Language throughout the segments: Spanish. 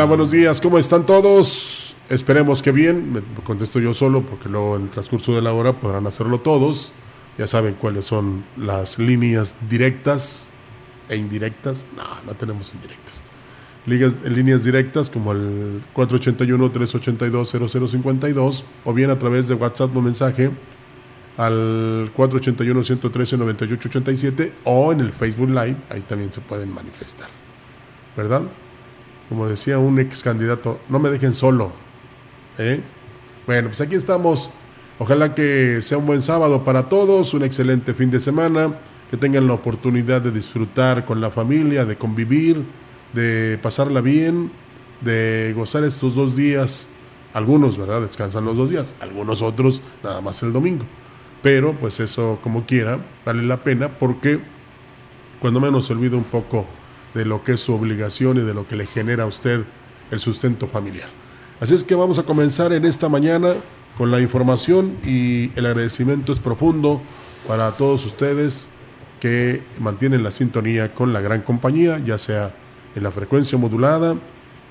Hola, buenos días, ¿cómo están todos? Esperemos que bien, me contesto yo solo porque luego en el transcurso de la hora podrán hacerlo todos. Ya saben cuáles son las líneas directas e indirectas. No, no tenemos indirectas. en líneas directas como el 481-382-0052 o bien a través de WhatsApp o mensaje al 481-113-9887 o en el Facebook Live, ahí también se pueden manifestar. ¿Verdad? Como decía un ex candidato, no me dejen solo. ¿eh? Bueno, pues aquí estamos. Ojalá que sea un buen sábado para todos, un excelente fin de semana, que tengan la oportunidad de disfrutar con la familia, de convivir, de pasarla bien, de gozar estos dos días. Algunos, ¿verdad? Descansan los dos días, algunos otros nada más el domingo. Pero pues eso como quiera, vale la pena porque cuando menos olvida un poco de lo que es su obligación y de lo que le genera a usted el sustento familiar. Así es que vamos a comenzar en esta mañana con la información y el agradecimiento es profundo para todos ustedes que mantienen la sintonía con la gran compañía, ya sea en la frecuencia modulada,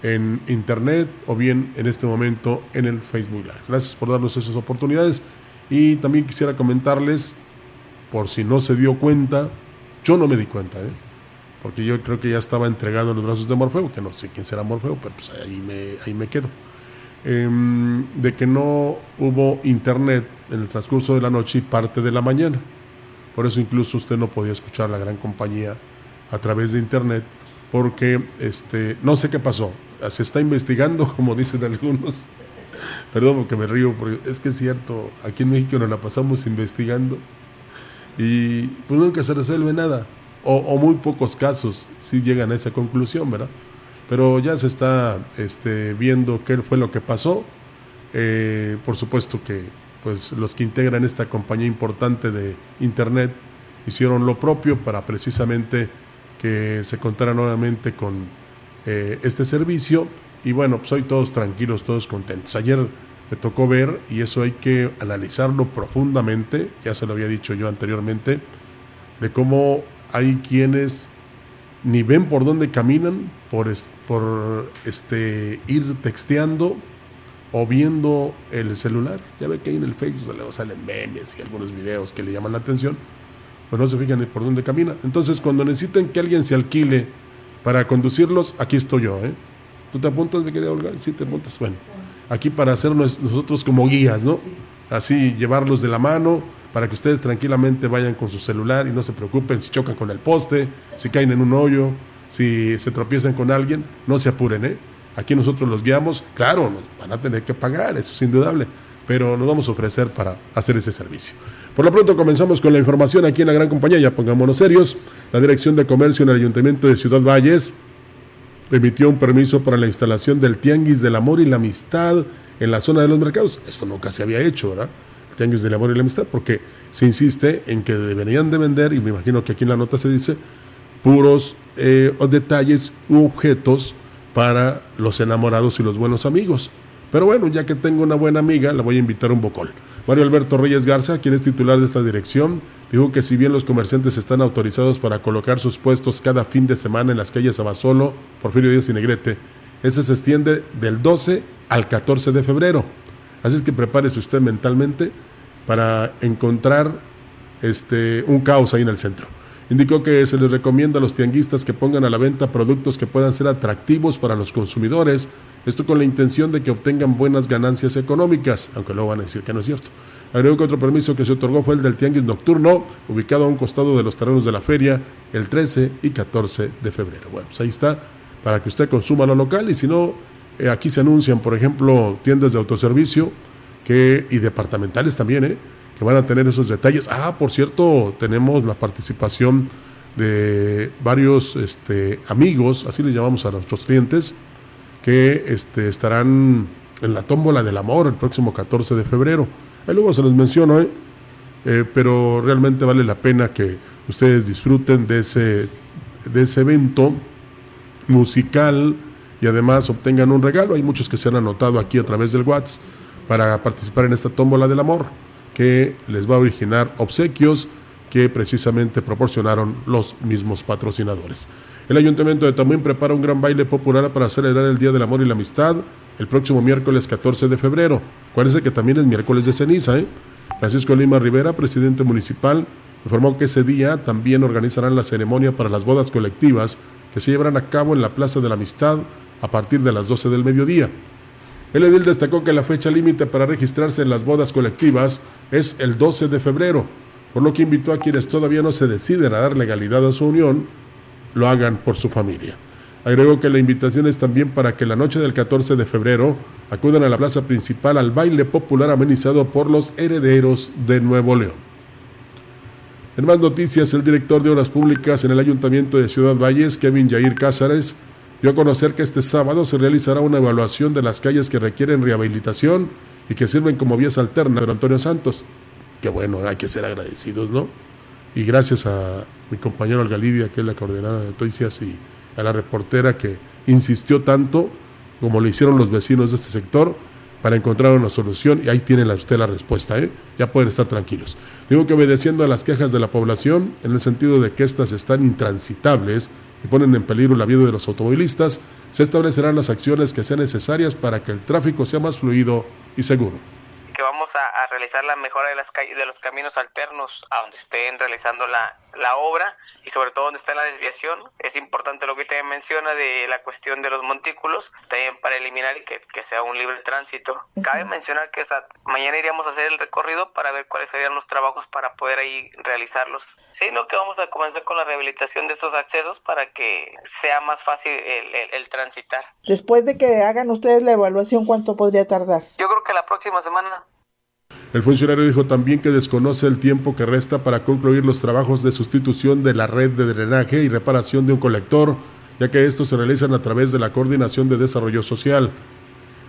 en internet o bien en este momento en el Facebook Live. Gracias por darnos esas oportunidades y también quisiera comentarles, por si no se dio cuenta, yo no me di cuenta, ¿eh? Porque yo creo que ya estaba entregado en los brazos de Morfeo, que no sé quién será Morfeo, pero pues ahí me, ahí me quedo. Em, de que no hubo internet en el transcurso de la noche y parte de la mañana. Por eso incluso usted no podía escuchar la gran compañía a través de internet, porque este, no sé qué pasó. Se está investigando, como dicen algunos. Perdón porque me río, porque es que es cierto, aquí en México nos la pasamos investigando y pues nunca se resuelve nada o, muy pocos casos sí llegan a esa conclusión, ¿verdad? Pero ya se está este, viendo qué fue lo que pasó. Eh, por supuesto que pues, los que integran esta compañía importante de Internet hicieron lo propio para precisamente que se contara nuevamente con eh, este servicio. Y bueno, pues hoy todos tranquilos, todos contentos. Ayer me tocó ver, y eso hay que analizarlo profundamente, ya se lo había dicho yo anteriormente, de cómo hay quienes ni ven por dónde caminan por, por este, ir texteando o viendo el celular. Ya ve que ahí en el Facebook le salen memes y algunos videos que le llaman la atención, pues no se fijan ni por dónde camina. Entonces, cuando necesiten que alguien se alquile para conducirlos, aquí estoy yo. ¿eh? ¿Tú te apuntas, mi querida Olga? Sí, te apuntas. Bueno, aquí para hacernos nosotros como guías, ¿no? Así, llevarlos de la mano para que ustedes tranquilamente vayan con su celular y no se preocupen si chocan con el poste, si caen en un hoyo, si se tropiezan con alguien, no se apuren, ¿eh? Aquí nosotros los guiamos, claro, nos van a tener que pagar, eso es indudable, pero nos vamos a ofrecer para hacer ese servicio. Por lo pronto comenzamos con la información aquí en la gran compañía, ya pongámonos serios. La Dirección de Comercio en el Ayuntamiento de Ciudad Valles emitió un permiso para la instalación del Tianguis del Amor y la Amistad en la zona de los mercados. Esto nunca se había hecho, ¿verdad? Años del amor y la amistad, porque se insiste en que deberían de vender, y me imagino que aquí en la nota se dice, puros eh, detalles u objetos para los enamorados y los buenos amigos. Pero bueno, ya que tengo una buena amiga, la voy a invitar a un bocol. Mario Alberto Reyes Garza, quien es titular de esta dirección, Digo que si bien los comerciantes están autorizados para colocar sus puestos cada fin de semana en las calles Abasolo, Porfirio Díaz y Negrete, ese se extiende del 12 al 14 de febrero. Así es que prepárese usted mentalmente para encontrar este, un caos ahí en el centro. Indicó que se les recomienda a los tianguistas que pongan a la venta productos que puedan ser atractivos para los consumidores, esto con la intención de que obtengan buenas ganancias económicas, aunque luego van a decir que no es cierto. Agregó que otro permiso que se otorgó fue el del tianguis nocturno, ubicado a un costado de los terrenos de la feria, el 13 y 14 de febrero. Bueno, pues ahí está, para que usted consuma lo local y si no, eh, aquí se anuncian, por ejemplo, tiendas de autoservicio y departamentales también, ¿eh? que van a tener esos detalles. Ah, por cierto, tenemos la participación de varios este, amigos, así les llamamos a nuestros clientes, que este, estarán en la tómbola del amor el próximo 14 de febrero. Ahí luego se los menciono, ¿eh? ¿eh? pero realmente vale la pena que ustedes disfruten de ese, de ese evento musical y además obtengan un regalo. Hay muchos que se han anotado aquí a través del WhatsApp para participar en esta tómbola del amor que les va a originar obsequios que precisamente proporcionaron los mismos patrocinadores. El Ayuntamiento de Tamuín prepara un gran baile popular para celebrar el Día del Amor y la Amistad el próximo miércoles 14 de febrero. Acuérdense que también es miércoles de ceniza. ¿eh? Francisco Lima Rivera, presidente municipal, informó que ese día también organizarán la ceremonia para las bodas colectivas que se llevarán a cabo en la Plaza de la Amistad a partir de las 12 del mediodía. El edil destacó que la fecha límite para registrarse en las bodas colectivas es el 12 de febrero, por lo que invitó a quienes todavía no se deciden a dar legalidad a su unión, lo hagan por su familia. Agregó que la invitación es también para que la noche del 14 de febrero acudan a la plaza principal al baile popular amenizado por los herederos de Nuevo León. En más noticias, el director de Obras Públicas en el Ayuntamiento de Ciudad Valles, Kevin Yair Cázares, dio a conocer que este sábado se realizará una evaluación de las calles que requieren rehabilitación y que sirven como vías alternas de Antonio Santos. Que bueno, hay que ser agradecidos, ¿no? Y gracias a mi compañero Algalidia, que es la coordinadora de noticias, y a la reportera que insistió tanto, como lo hicieron los vecinos de este sector, para encontrar una solución. Y ahí tiene usted la respuesta, ¿eh? Ya pueden estar tranquilos. Digo que obedeciendo a las quejas de la población, en el sentido de que estas están intransitables, y ponen en peligro la vida de los automovilistas, se establecerán las acciones que sean necesarias para que el tráfico sea más fluido y seguro. Que vamos a, realizar la mejora de las de los caminos alternos a donde estén realizando la, la, obra y sobre todo donde está la desviación. Es importante lo que usted menciona de la cuestión de los montículos, también para eliminar y que, que sea un libre tránsito. Cabe mencionar que mañana iríamos a hacer el recorrido para ver cuáles serían los trabajos para poder ahí realizarlos. Sí, no que vamos a comenzar con la rehabilitación de estos accesos para que sea más fácil el, el, el transitar. Después de que hagan ustedes la evaluación, ¿cuánto podría tardar? Yo creo que la próxima semana. El funcionario dijo también que desconoce el tiempo que resta para concluir los trabajos de sustitución de la red de drenaje y reparación de un colector, ya que estos se realizan a través de la Coordinación de Desarrollo Social.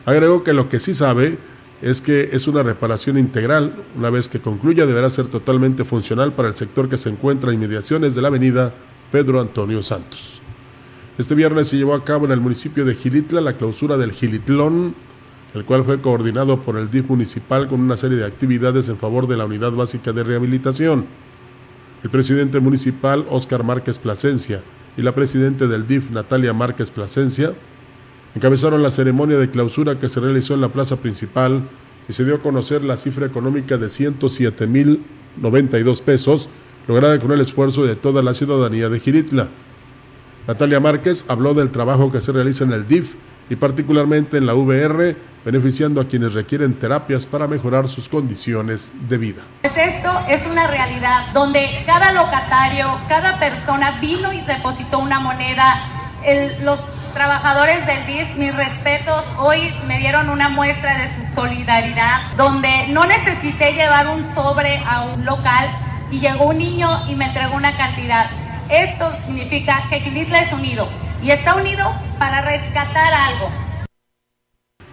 Agregó que lo que sí sabe es que es una reparación integral. Una vez que concluya, deberá ser totalmente funcional para el sector que se encuentra en inmediaciones de la avenida Pedro Antonio Santos. Este viernes se llevó a cabo en el municipio de Gilitla la clausura del Gilitlón el cual fue coordinado por el DIF municipal con una serie de actividades en favor de la Unidad Básica de Rehabilitación. El presidente municipal, Óscar Márquez Plasencia, y la presidenta del DIF, Natalia Márquez Plasencia, encabezaron la ceremonia de clausura que se realizó en la plaza principal y se dio a conocer la cifra económica de 107.092 pesos, lograda con el esfuerzo de toda la ciudadanía de Giritla. Natalia Márquez habló del trabajo que se realiza en el DIF y particularmente en la VR, beneficiando a quienes requieren terapias para mejorar sus condiciones de vida. Pues esto es una realidad donde cada locatario, cada persona vino y depositó una moneda. los trabajadores del DIF, mis respetos, hoy me dieron una muestra de su solidaridad, donde no necesité llevar un sobre a un local y llegó un niño y me entregó una cantidad. Esto significa que Quilitla es unido y está unido para rescatar algo.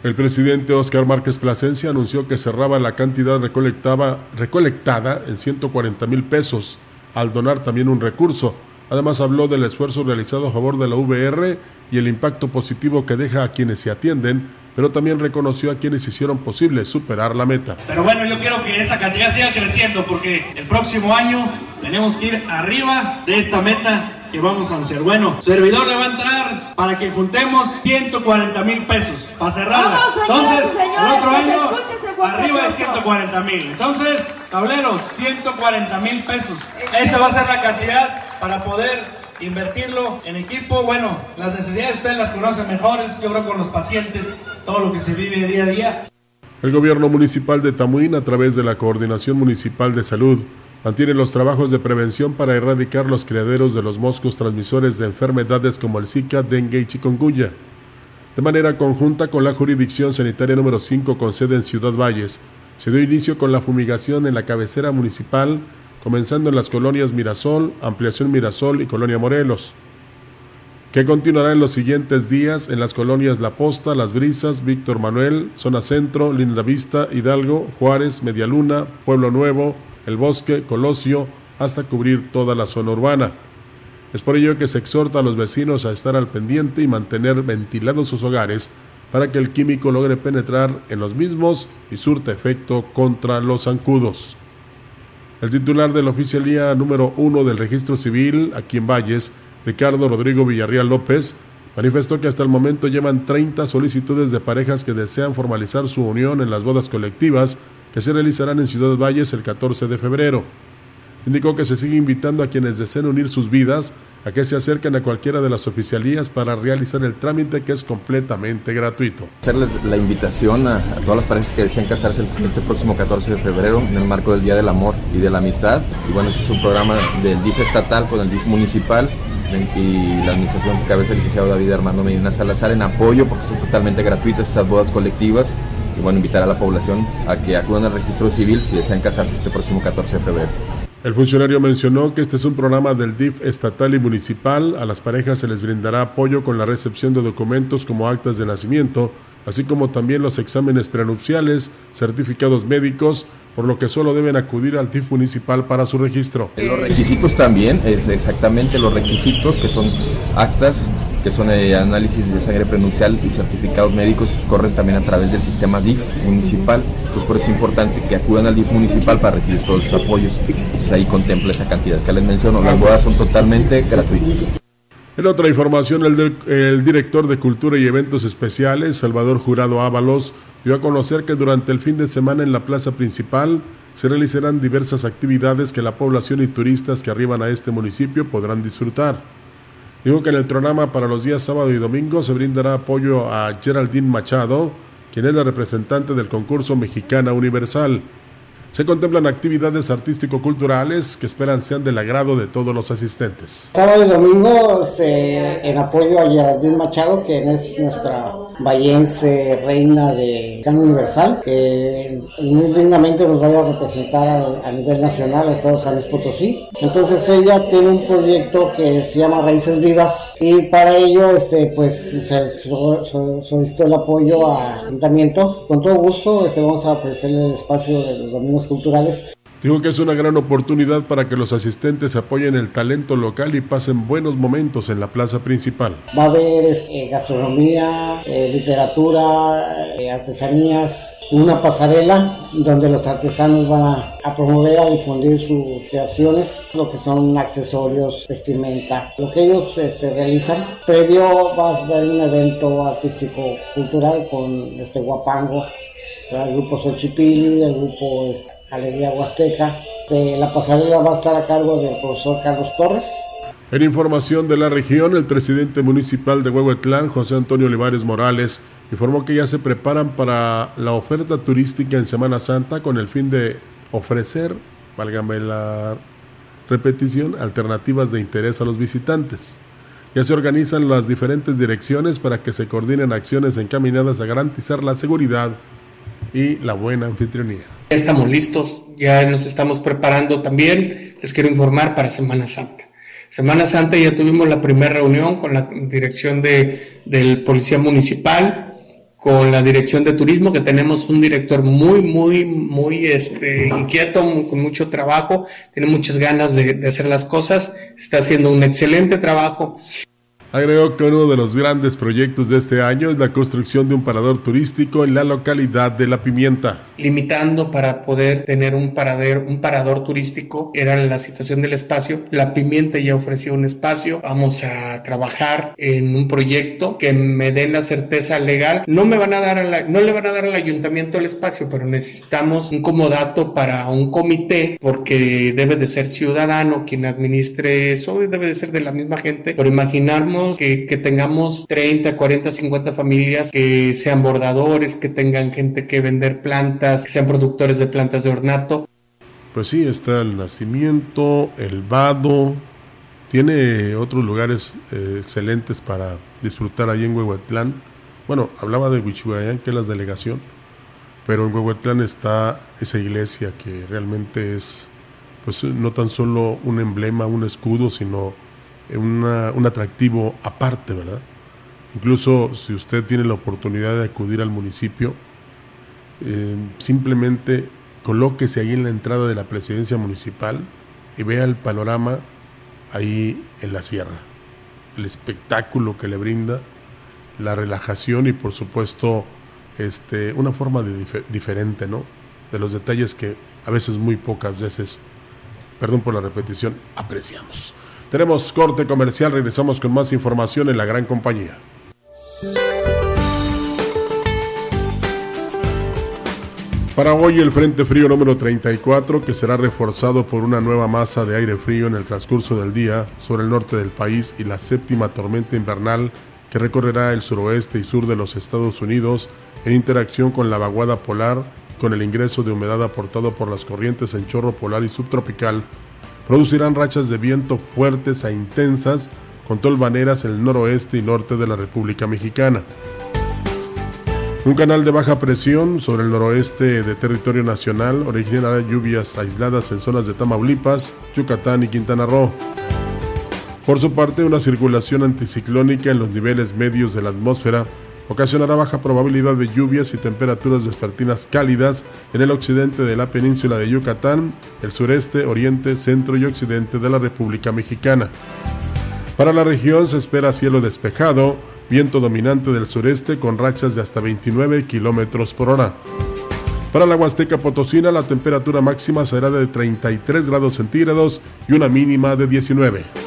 El presidente Oscar Márquez Plasencia anunció que cerraba la cantidad recolectada en 140 mil pesos al donar también un recurso. Además habló del esfuerzo realizado a favor de la VR y el impacto positivo que deja a quienes se atienden pero también reconoció a quienes hicieron posible superar la meta. Pero bueno, yo quiero que esta cantidad siga creciendo porque el próximo año tenemos que ir arriba de esta meta que vamos a anunciar. Bueno, servidor le va a entrar para que juntemos 140 mil pesos para cerrarla. Entonces, el otro año, arriba de 140 mil. Entonces, tablero, 140 mil pesos. Esa va a ser la cantidad para poder invertirlo en equipo. Bueno, las necesidades ustedes las conocen mejores, yo creo con los pacientes, todo lo que se vive día a día. El gobierno municipal de Tamuín, a través de la Coordinación Municipal de Salud, mantiene los trabajos de prevención para erradicar los criaderos de los moscos transmisores de enfermedades como el Zika, dengue y chikungunya. De manera conjunta con la jurisdicción sanitaria número 5 con sede en Ciudad Valles, se dio inicio con la fumigación en la cabecera municipal, comenzando en las colonias Mirasol, Ampliación Mirasol y Colonia Morelos, que continuará en los siguientes días en las colonias La Posta, Las Brisas, Víctor Manuel, Zona Centro, Linda Vista, Hidalgo, Juárez, Medialuna, Pueblo Nuevo, El Bosque, Colosio, hasta cubrir toda la zona urbana. Es por ello que se exhorta a los vecinos a estar al pendiente y mantener ventilados sus hogares para que el químico logre penetrar en los mismos y surta efecto contra los zancudos. El titular de la oficialía número uno del registro civil, aquí en Valles, Ricardo Rodrigo Villarreal López, manifestó que hasta el momento llevan 30 solicitudes de parejas que desean formalizar su unión en las bodas colectivas que se realizarán en Ciudad Valles el 14 de febrero. Indicó que se sigue invitando a quienes deseen unir sus vidas a que se acerquen a cualquiera de las oficialías para realizar el trámite que es completamente gratuito. Hacerles la invitación a, todas las parejas que desean casarse este próximo 14 de febrero en el marco del Día del Amor y de la Amistad. Y bueno, este es un programa del DIF estatal con el DIF municipal y la administración que cabeza el licenciado David Armando Medina Salazar en apoyo porque son totalmente gratuitas esas bodas colectivas y bueno, invitar a la población a que acudan al registro civil si desean casarse este próximo 14 de febrero. El funcionario mencionó que este es un programa del DIF estatal y municipal. A las parejas se les brindará apoyo con la recepción de documentos como actas de nacimiento, así como también los exámenes prenupciales, certificados médicos, por lo que solo deben acudir al DIF municipal para su registro. Los requisitos también, es exactamente los requisitos que son actas, son eh, análisis de sangre prenupcial y certificados médicos, corren también a través del sistema DIF municipal. Entonces por eso es importante que acudan al DIF municipal para recibir todos sus apoyos. Ahí contempla esa cantidad que les menciono. Las bodas son totalmente gratuitas. En otra información, el, el, director de Cultura y Eventos Especiales, Salvador Jurado Ábalos, dio a conocer que durante el fin de semana en la plaza principal se realizarán diversas actividades que la población y turistas que arriban a este municipio podrán disfrutar. Dijo que en el programa para los días sábado y domingo se brindará apoyo a Geraldine Machado, quien es la representante del concurso Mexicana Universal. Se contemplan actividades artístico-culturales que esperan sean del agrado de todos los asistentes. Sábado y domingo en apoyo a Geraldine Machado, quien es nuestra vallense reina de Can Universal, que muy dignamente nos vaya a representar a, nivel nacional, a Estados San Potosí. Entonces ella tiene un proyecto que se llama Raíces Vivas y para ello este pues solicitó el apoyo al ayuntamiento. Con todo gusto este, vamos a ofrecerle el espacio de los domingos culturales Digo que es una gran oportunidad para que los asistentes apoyen el talento local y pasen buenos momentos en la plaza principal. Va a haber este, gastronomía, eh, literatura, eh, artesanías, una pasarela donde los artesanos van a, promover, a difundir sus creaciones, lo que son accesorios, vestimenta, lo que ellos este, realizan. Previo va a haber un evento artístico cultural con este guapango, el grupo Xochipili, el grupo este, Alegría Huasteca. La pasarela va a estar a cargo del profesor Carlos Torres. En información de la región, el presidente municipal de Huehuetlán, José Antonio Olivares Morales, informó que ya se preparan para la oferta turística en Semana Santa con el fin de ofrecer, válgame la repetición, alternativas de interés a los visitantes. Ya se organizan las diferentes direcciones para que se coordinen acciones encaminadas a garantizar la seguridad y la buena anfitrionía. Estamos listos, ya nos estamos preparando también, les quiero informar para Semana Santa. Semana Santa ya tuvimos la primera reunión con la dirección de, del Policía Municipal, con la dirección de turismo, que tenemos un director muy, muy, muy este, inquieto, con mucho trabajo, tiene muchas ganas de hacer las cosas, está haciendo un excelente trabajo. Agregó que uno de los grandes proyectos de este año es la construcción de un parador turístico en la localidad de La Pimienta. Limitando para poder tener un, parador, un parador turístico era la situación del espacio. La Pimienta ya ofreció un espacio. Vamos a trabajar en un proyecto que me den la certeza legal. No me van a dar a no le van a dar al ayuntamiento el espacio, pero necesitamos un comodato para un comité porque debe de ser ciudadano quien administre eso, debe de ser de la misma gente. Pero imaginarnos que, tengamos 30, 40, 50 familias que sean bordadores, que tengan gente que vender plantas, que sean productores de plantas de ornato. Pues sí, está el nacimiento, el vado, tiene otros lugares eh, excelentes para disfrutar ahí en Huehuetlán. Bueno, hablaba de Huichuayán, que es la delegación, pero en Huehuetlán está esa iglesia que realmente es, pues no tan solo un emblema, un escudo, sino un atractivo aparte, ¿verdad? Incluso si usted tiene la oportunidad de acudir al municipio, eh, simplemente colóquese ahí en la entrada de la presidencia municipal y vea el panorama ahí en la sierra, el espectáculo que le brinda, la relajación y por supuesto este, una forma de diferente, ¿no? De los detalles que a veces muy pocas veces, perdón por la repetición, apreciamos. Tenemos corte comercial, regresamos con más información en la gran compañía. Para hoy el Frente Frío número 34, que será reforzado por una nueva masa de aire frío en el transcurso del día sobre el norte del país y la séptima tormenta invernal que recorrerá el suroeste y sur de los Estados Unidos en interacción con la vaguada polar, con el ingreso de humedad aportado por las corrientes en chorro polar y subtropical, producirán rachas de viento fuertes e intensas con tolvaneras en el noroeste y norte de la República Mexicana. Un canal de baja presión sobre el noroeste de territorio nacional originará lluvias aisladas en zonas de Tamaulipas, Yucatán y Quintana Roo. Por su parte, una circulación anticiclónica en los niveles medios de la atmósfera ocasionará baja probabilidad de lluvias y temperaturas vespertinas cálidas en el occidente de la península de Yucatán, el sureste, oriente, centro y occidente de la República Mexicana. Para la región se espera cielo despejado, viento dominante del sureste con rachas de hasta 29 kilómetros por hora. Para la Huasteca Potosina, la temperatura máxima será de 33 grados centígrados y una mínima de 19.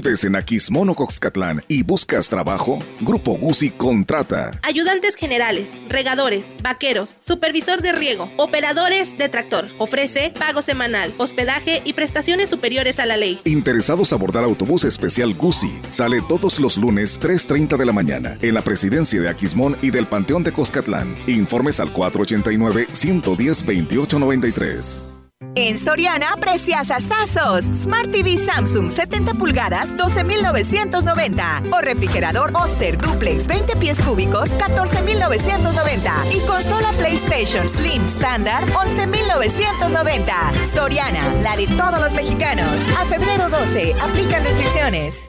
¿Vives en Aquismono, Coxcatlán y buscas trabajo? Grupo Gusi contrata. Ayudantes generales, regadores, vaqueros, supervisor de riego, operadores de tractor. Ofrece pago semanal, hospedaje y prestaciones superiores a la ley. Interesados a abordar autobús especial Gusi. Sale todos los lunes 3.30 de la mañana en la presidencia de Aquismón y del Panteón de Coscatlán. Informes al 489 110 2893. En Soriana, precias asazos. Smart TV Samsung 70 pulgadas, 12,990. O refrigerador Oster Duplex 20 pies cúbicos, 14,990. Y consola PlayStation Slim Standard, 11,990. Soriana, la de todos los mexicanos. A febrero 12, aplican restricciones.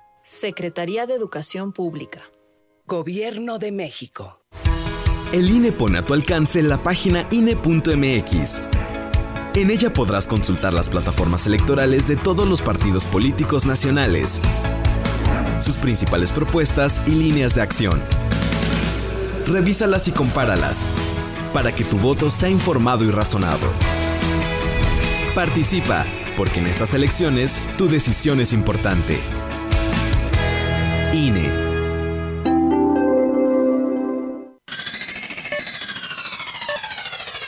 Secretaría de Educación Pública. Gobierno de México. El INE pone a tu alcance la página INE.mx. En ella podrás consultar las plataformas electorales de todos los partidos políticos nacionales, sus principales propuestas y líneas de acción. Revísalas y compáralas para que tu voto sea informado y razonado. Participa, porque en estas elecciones tu decisión es importante. INE.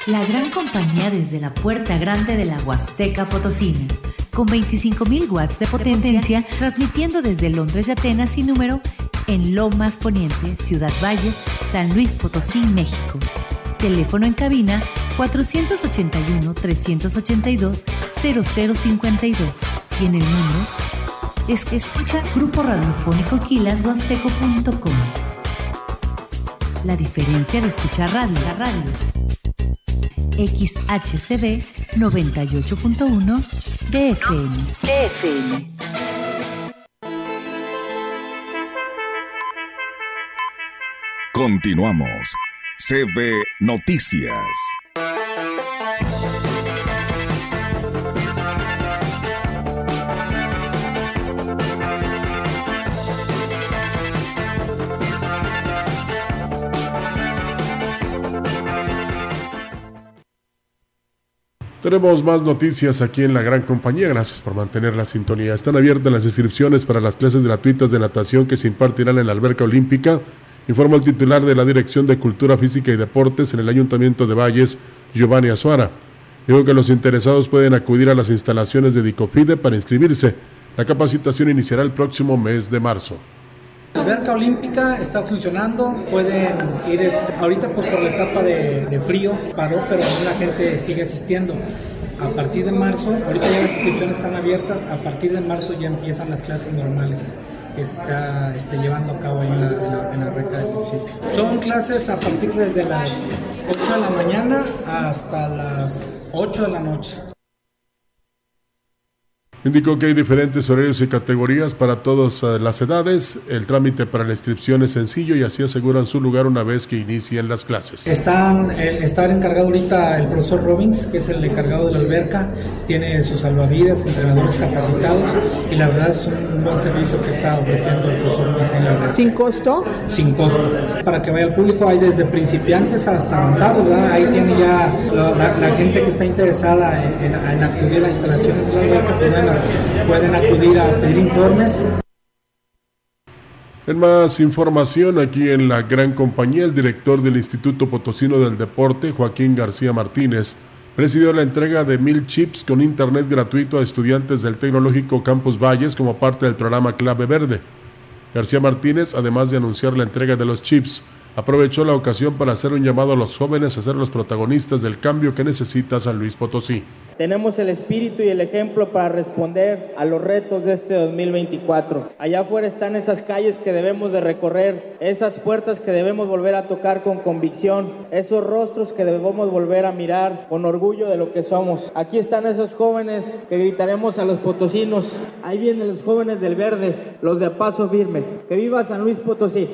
La gran compañía desde la puerta grande de la Huasteca Potosina, con 25.000 watts de potencia, transmitiendo desde Londres y Atenas sin número en Lomas Poniente, Ciudad Valles, San Luis Potosí, México. Teléfono en cabina 481-382-0052 y en el mundo es que escucha Grupo Radiofónico Quilashuasteco.com. La diferencia de escuchar radio, la radio. XHCB 98.1 DFM. DFM. Continuamos. CB Noticias. Tenemos más noticias aquí en la gran compañía. Gracias por mantener la sintonía. Están abiertas las inscripciones para las clases gratuitas de natación que se impartirán en la alberca olímpica, informa el titular de la Dirección de Cultura Física y Deportes en el Ayuntamiento de Valles, Giovanni Azuara. Dijo que los interesados pueden acudir a las instalaciones de Dicofide para inscribirse. La capacitación iniciará el próximo mes de marzo. La alberca olímpica está funcionando, pueden ir, este, ahorita pues por la etapa de, frío paró, pero la gente sigue asistiendo. A partir de marzo, ahorita ya las inscripciones están abiertas, a partir de marzo ya empiezan las clases normales que está este, llevando a cabo ahí en la, en la, en la recta del municipio. Son clases a partir desde las 8 de la mañana hasta las 8 de la noche. Indicó que hay diferentes horarios y categorías para todas eh, las edades. El trámite para la inscripción es sencillo y así aseguran su lugar una vez que inicien las clases. Están, el, está encargado ahorita el profesor Robbins, que es el encargado de la alberca, tiene sus salvavidas, entrenadores capacitados y la verdad es un buen servicio que está ofreciendo el profesor Robbins en la alberca. ¿Sin costo? Sin costo. Para que vaya al público hay desde principiantes hasta avanzados, ¿verdad? Ahí tiene ya la, la, la gente que está interesada en, en, en, acudir a las instalaciones de la alberca, pues bueno, pueden acudir a pedir informes. En más información, aquí en la gran compañía, el director del Instituto Potosino del Deporte, Joaquín García Martínez, presidió la entrega de mil chips con internet gratuito a estudiantes del Tecnológico Campus Valles como parte del programa Clave Verde. García Martínez, además de anunciar la entrega de los chips, aprovechó la ocasión para hacer un llamado a los jóvenes a ser los protagonistas del cambio que necesita San Luis Potosí. Tenemos el espíritu y el ejemplo para responder a los retos de este 2024. Allá afuera están esas calles que debemos de recorrer, esas puertas que debemos volver a tocar con convicción, esos rostros que debemos volver a mirar con orgullo de lo que somos. Aquí están esos jóvenes que gritaremos a los potosinos. Ahí vienen los jóvenes del verde, los de paso firme. Que viva San Luis Potosí.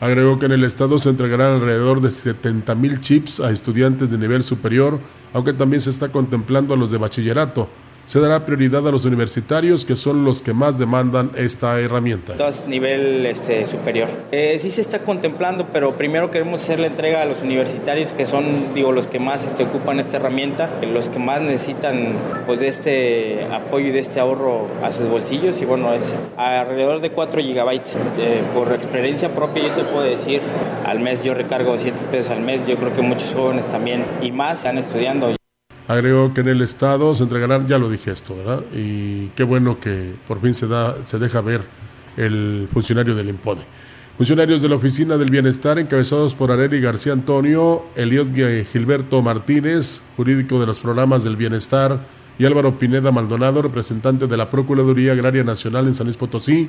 Agregó que en el estado se entregarán alrededor de 70 mil chips a estudiantes de nivel superior, aunque también se está contemplando a los de bachillerato. Se dará prioridad a los universitarios, que son los que más demandan esta herramienta. Entonces, nivel este, superior. Eh, sí se está contemplando, pero primero queremos hacer la entrega a los universitarios, que son, digo, los que más este, ocupan esta herramienta, los que más necesitan pues, de este apoyo y de este ahorro a sus bolsillos. Y bueno, es alrededor de 4 gigabytes. Eh, por experiencia propia, yo te puedo decir, al mes yo recargo 200 pesos al mes. Yo creo que muchos jóvenes también y más están estudiando. Agregó que en el Estado se entregarán, ya lo dije esto, ¿verdad? Y qué bueno que por fin se, da, se deja ver el funcionario del IMPODE. Funcionarios de la Oficina del Bienestar, encabezados por Areli García Antonio, Eliot Gilberto Martínez, jurídico de los programas del Bienestar, y Álvaro Pineda Maldonado, representante de la Procuraduría Agraria Nacional en San Luis Potosí,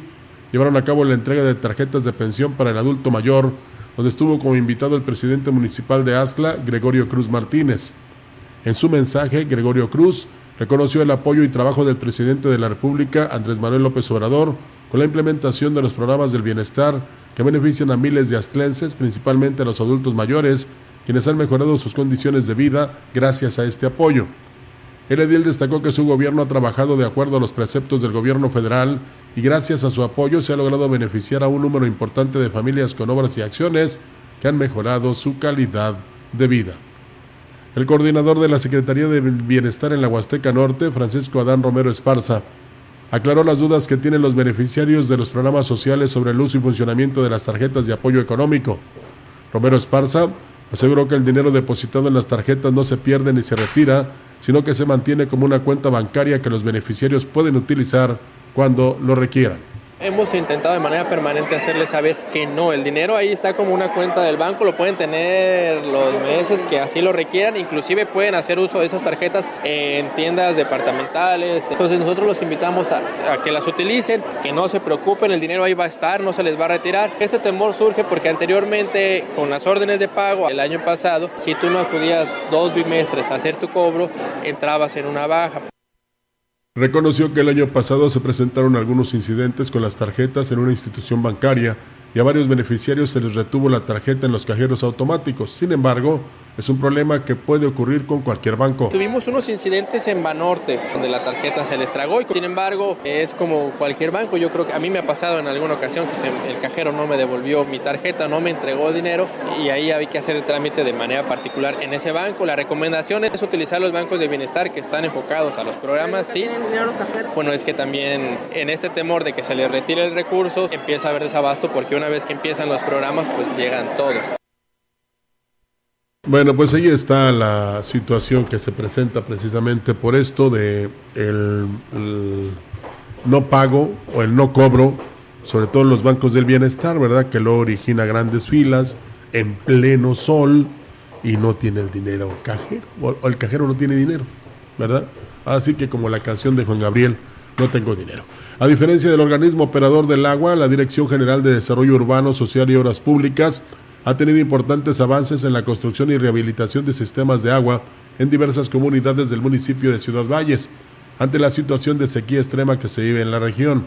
llevaron a cabo la entrega de tarjetas de pensión para el adulto mayor, donde estuvo como invitado el presidente municipal de Asla, Gregorio Cruz Martínez. En su mensaje, Gregorio Cruz reconoció el apoyo y trabajo del presidente de la República, Andrés Manuel López Obrador, con la implementación de los programas del bienestar que benefician a miles de astlenses, principalmente a los adultos mayores, quienes han mejorado sus condiciones de vida gracias a este apoyo. El edil destacó que su gobierno ha trabajado de acuerdo a los preceptos del gobierno federal y gracias a su apoyo se ha logrado beneficiar a un número importante de familias con obras y acciones que han mejorado su calidad de vida. El coordinador de la Secretaría de Bienestar en la Huasteca Norte, Francisco Adán Romero Esparza, aclaró las dudas que tienen los beneficiarios de los programas sociales sobre el uso y funcionamiento de las tarjetas de apoyo económico. Romero Esparza aseguró que el dinero depositado en las tarjetas no se pierde ni se retira, sino que se mantiene como una cuenta bancaria que los beneficiarios pueden utilizar cuando lo requieran. Hemos intentado de manera permanente hacerles saber que no, el dinero ahí está como una cuenta del banco, lo pueden tener los meses que así lo requieran, inclusive pueden hacer uso de esas tarjetas en tiendas departamentales. Entonces nosotros los invitamos a, que las utilicen, que no se preocupen, el dinero ahí va a estar, no se les va a retirar. Este temor surge porque anteriormente con las órdenes de pago el año pasado, si tú no acudías dos bimestres a hacer tu cobro, entrabas en una baja. Reconoció que el año pasado se presentaron algunos incidentes con las tarjetas en una institución bancaria y a varios beneficiarios se les retuvo la tarjeta en los cajeros automáticos. Sin embargo, es un problema que puede ocurrir con cualquier banco. Tuvimos unos incidentes en Banorte donde la tarjeta se les tragó y sin embargo es como cualquier banco. Yo creo que a mí me ha pasado en alguna ocasión que el cajero no me devolvió mi tarjeta, no me entregó dinero y ahí hay que hacer el trámite de manera particular en ese banco. La recomendación es utilizar los bancos de bienestar que están enfocados a los programas. Sí, ¿Tienen dinero los cajeros? Bueno, es que también en este temor de que se les retire el recurso empieza a haber desabasto porque una vez que empiezan los programas pues llegan todos. Bueno, pues ahí está la situación que se presenta precisamente por esto de el, no pago o el no cobro, sobre todo en los bancos del bienestar, ¿verdad? Que lo origina grandes filas en pleno sol y no tiene el dinero cajero, o el cajero no tiene dinero, ¿verdad? Así que como la canción de Juan Gabriel, no tengo dinero. A diferencia del organismo operador del agua, la Dirección General de Desarrollo Urbano, Social y Obras Públicas ha tenido importantes avances en la construcción y rehabilitación de sistemas de agua en diversas comunidades del municipio de Ciudad Valles, ante la situación de sequía extrema que se vive en la región.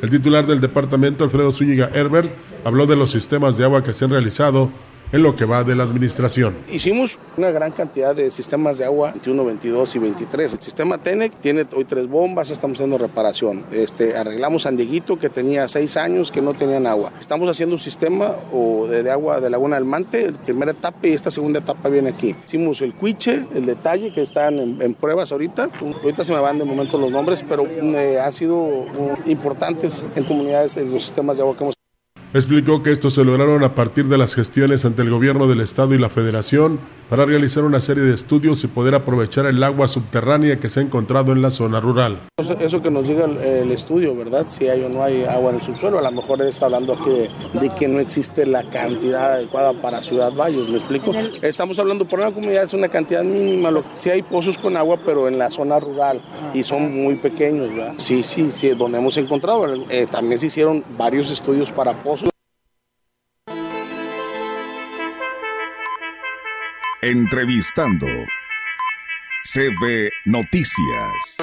El titular del departamento, Alfredo Zúñiga Herbert, habló de los sistemas de agua que se han realizado en lo que va de la administración. Hicimos una gran cantidad de sistemas de agua, 21, 22 y 23. El sistema TENEC tiene hoy tres bombas, estamos haciendo reparación. Este, arreglamos Andiguito que tenía seis años que no tenían agua. Estamos haciendo un sistema de, agua de Laguna del Mante, primera etapa y esta segunda etapa viene aquí. Hicimos el Cuiche, el detalle que están en, pruebas ahorita. Ahorita se me van de momento los nombres, pero eh, han sido importantes en comunidades los sistemas de agua que hemos Explicó que esto se lograron a partir de las gestiones ante el gobierno del estado y la federación para realizar una serie de estudios y poder aprovechar el agua subterránea que se ha encontrado en la zona rural. Eso, que nos diga el, estudio, ¿verdad? Si hay o no hay agua en el subsuelo, a lo mejor él está hablando aquí de, que no existe la cantidad adecuada para Ciudad Valles, ¿me explico? Estamos hablando por una comunidad, es una cantidad mínima, sí hay pozos con agua, pero en la zona rural y son muy pequeños, ¿verdad? Sí, sí, sí, donde hemos encontrado, eh, también se hicieron varios estudios para pozos. Entrevistando. CB Noticias.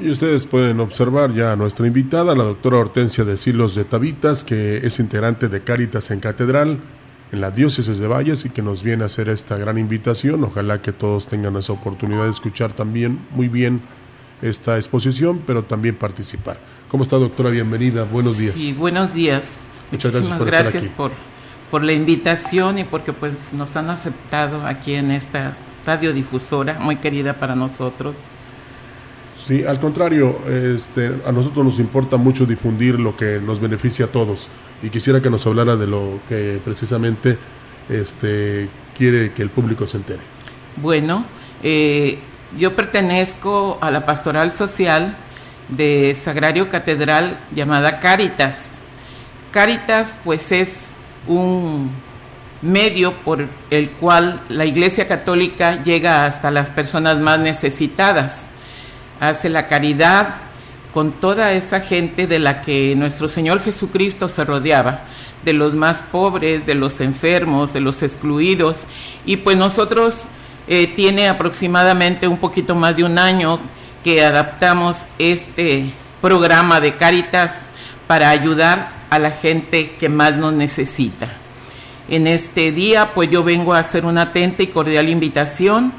Y ustedes pueden observar ya a nuestra invitada, la doctora Hortensia de Silos de Tabitas, que es integrante de Cáritas en Catedral, en la diócesis de Valles, y que nos viene a hacer esta gran invitación. Ojalá que todos tengan esa oportunidad de escuchar también muy bien esta exposición, pero también participar. ¿Cómo está, doctora? Bienvenida. Buenos días. Sí, buenos días. Muchas gracias por gracias estar aquí. por, por la invitación y porque pues nos han aceptado aquí en esta radiodifusora muy querida para nosotros. Sí, al contrario, este, a nosotros nos importa mucho difundir lo que nos beneficia a todos y quisiera que nos hablara de lo que precisamente este, quiere que el público se entere. Bueno, eh, yo pertenezco a la pastoral social de Sagrario Catedral llamada Cáritas. Cáritas pues es un medio por el cual la Iglesia Católica llega hasta las personas más necesitadas. Hace la caridad con toda esa gente de la que nuestro Señor Jesucristo se rodeaba, de los más pobres, de los enfermos, de los excluidos. Y pues nosotros eh, tiene aproximadamente un poquito más de un año que adaptamos este programa de Cáritas para ayudar a la gente que más nos necesita. En este día, pues yo vengo a hacer una atenta y cordial invitación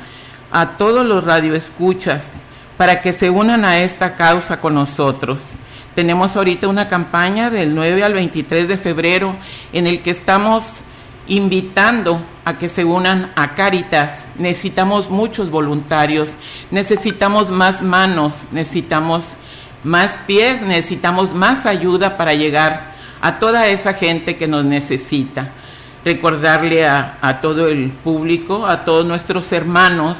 a todos los radioescuchas para que se unan a esta causa con nosotros. Tenemos ahorita una campaña del 9 al 23 de febrero en el que estamos invitando a que se unan a Cáritas. Necesitamos muchos voluntarios, necesitamos más manos, necesitamos más pies, necesitamos más ayuda para llegar a toda esa gente que nos necesita. Recordarle a, a todo el público, a todos nuestros hermanos,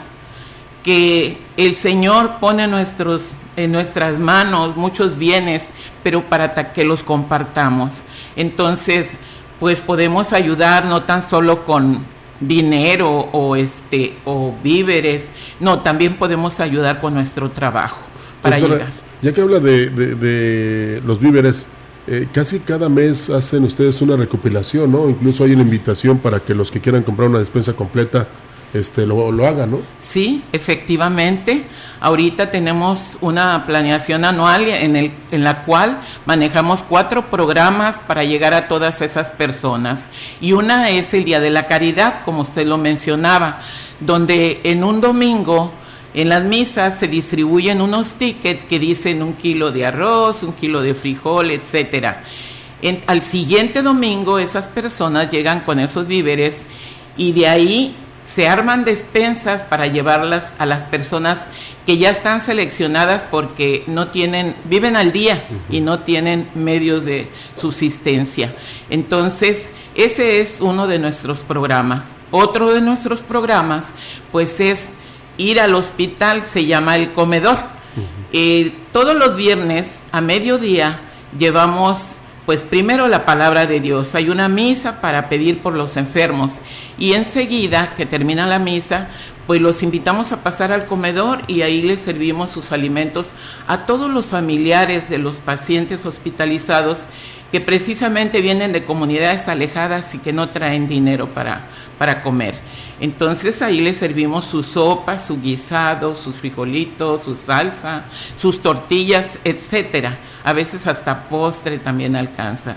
que el Señor pone nuestros, en nuestras manos muchos bienes, pero para que los compartamos. Entonces, pues podemos ayudar no tan solo con dinero o este o víveres, no, también podemos ayudar con nuestro trabajo para Doctora, llegar. Ya que habla de, de- de los víveres, eh, casi cada mes hacen ustedes una recopilación, ¿no? Incluso hay una invitación para que los que quieran comprar una despensa completa este, lo, lo hagan, ¿no? Sí, efectivamente. Ahorita tenemos una planeación anual en, el, en la cual manejamos cuatro programas para llegar a todas esas personas. Y una es el Día de la Caridad, como usted lo mencionaba, donde en un domingo en las misas se distribuyen unos tickets que dicen un kilo de arroz, un kilo de frijol, etcétera. Al siguiente domingo esas personas llegan con esos víveres y de ahí se arman despensas para llevarlas a las personas que ya están seleccionadas porque no tienen, viven al día y no tienen medios de subsistencia. Entonces, ese es uno de nuestros programas. Otro de nuestros programas, pues es ir al hospital, se llama el comedor. Eh, todos los viernes a mediodía llevamos pues primero la palabra de Dios. Hay una misa para pedir por los enfermos y enseguida que termina la misa, pues los invitamos a pasar al comedor y ahí les servimos sus alimentos a todos los familiares de los pacientes hospitalizados que precisamente vienen de comunidades alejadas y que no traen dinero para, para comer. Entonces ahí les servimos su sopa, su guisado, sus frijolitos, su salsa, sus tortillas, etcétera. A veces hasta postre también alcanza.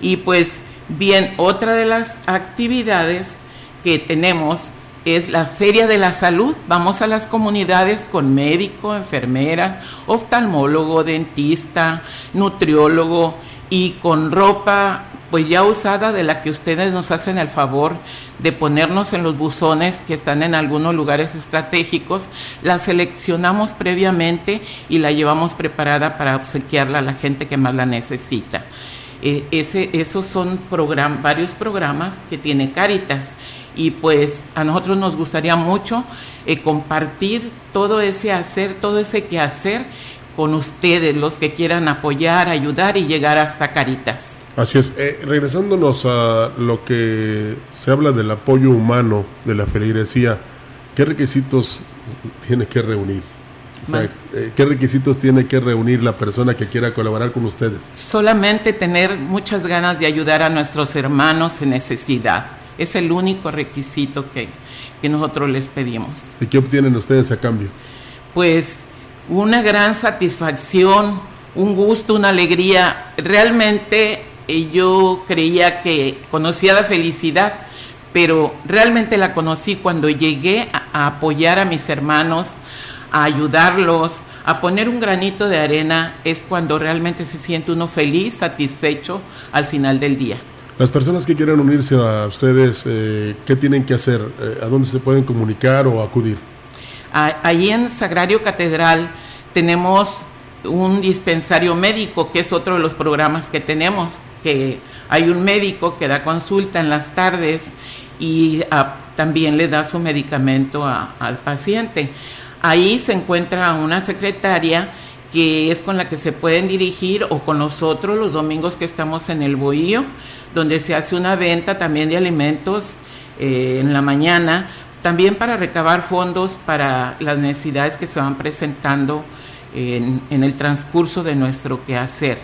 Y pues bien, otra de las actividades que tenemos es la Feria de la Salud. Vamos a las comunidades con médico, enfermera, oftalmólogo, dentista, nutriólogo y con ropa pues ya usada de la que ustedes nos hacen el favor de ponernos en los buzones que están en algunos lugares estratégicos, la seleccionamos previamente y la llevamos preparada para obsequiarla a la gente que más la necesita. Eh, esos son varios programas que tiene Caritas y pues a nosotros nos gustaría mucho eh, compartir todo ese hacer, todo ese quehacer con ustedes, los que quieran apoyar, ayudar y llegar hasta Caritas. Así es. Eh, regresándonos a lo que se habla del apoyo humano de la feligresía, ¿qué requisitos tiene que reunir? O sea, Man- eh, ¿Qué requisitos tiene que reunir la persona que quiera colaborar con ustedes? Solamente tener muchas ganas de ayudar a nuestros hermanos en necesidad. Es el único requisito que, que nosotros les pedimos. ¿Y qué obtienen ustedes a cambio? Pues una gran satisfacción, un gusto, una alegría. Realmente eh, yo creía que conocía la felicidad, pero realmente la conocí cuando llegué a, apoyar a mis hermanos, a ayudarlos, a poner un granito de arena, es cuando realmente se siente uno feliz, satisfecho al final del día. Las personas que quieran unirse a ustedes, eh, ¿qué tienen que hacer? Eh, ¿A dónde se pueden comunicar o acudir? Allí en Sagrario Catedral tenemos un dispensario médico, que es otro de los programas que tenemos, que hay un médico que da consulta en las tardes y ah, también le da su medicamento al paciente. Ahí se encuentra una secretaria que es con la que se pueden dirigir o con nosotros los domingos que estamos en el Bohío, donde se hace una venta también de alimentos eh, en la mañana, también para recabar fondos para las necesidades que se van presentando en, el transcurso de nuestro quehacer.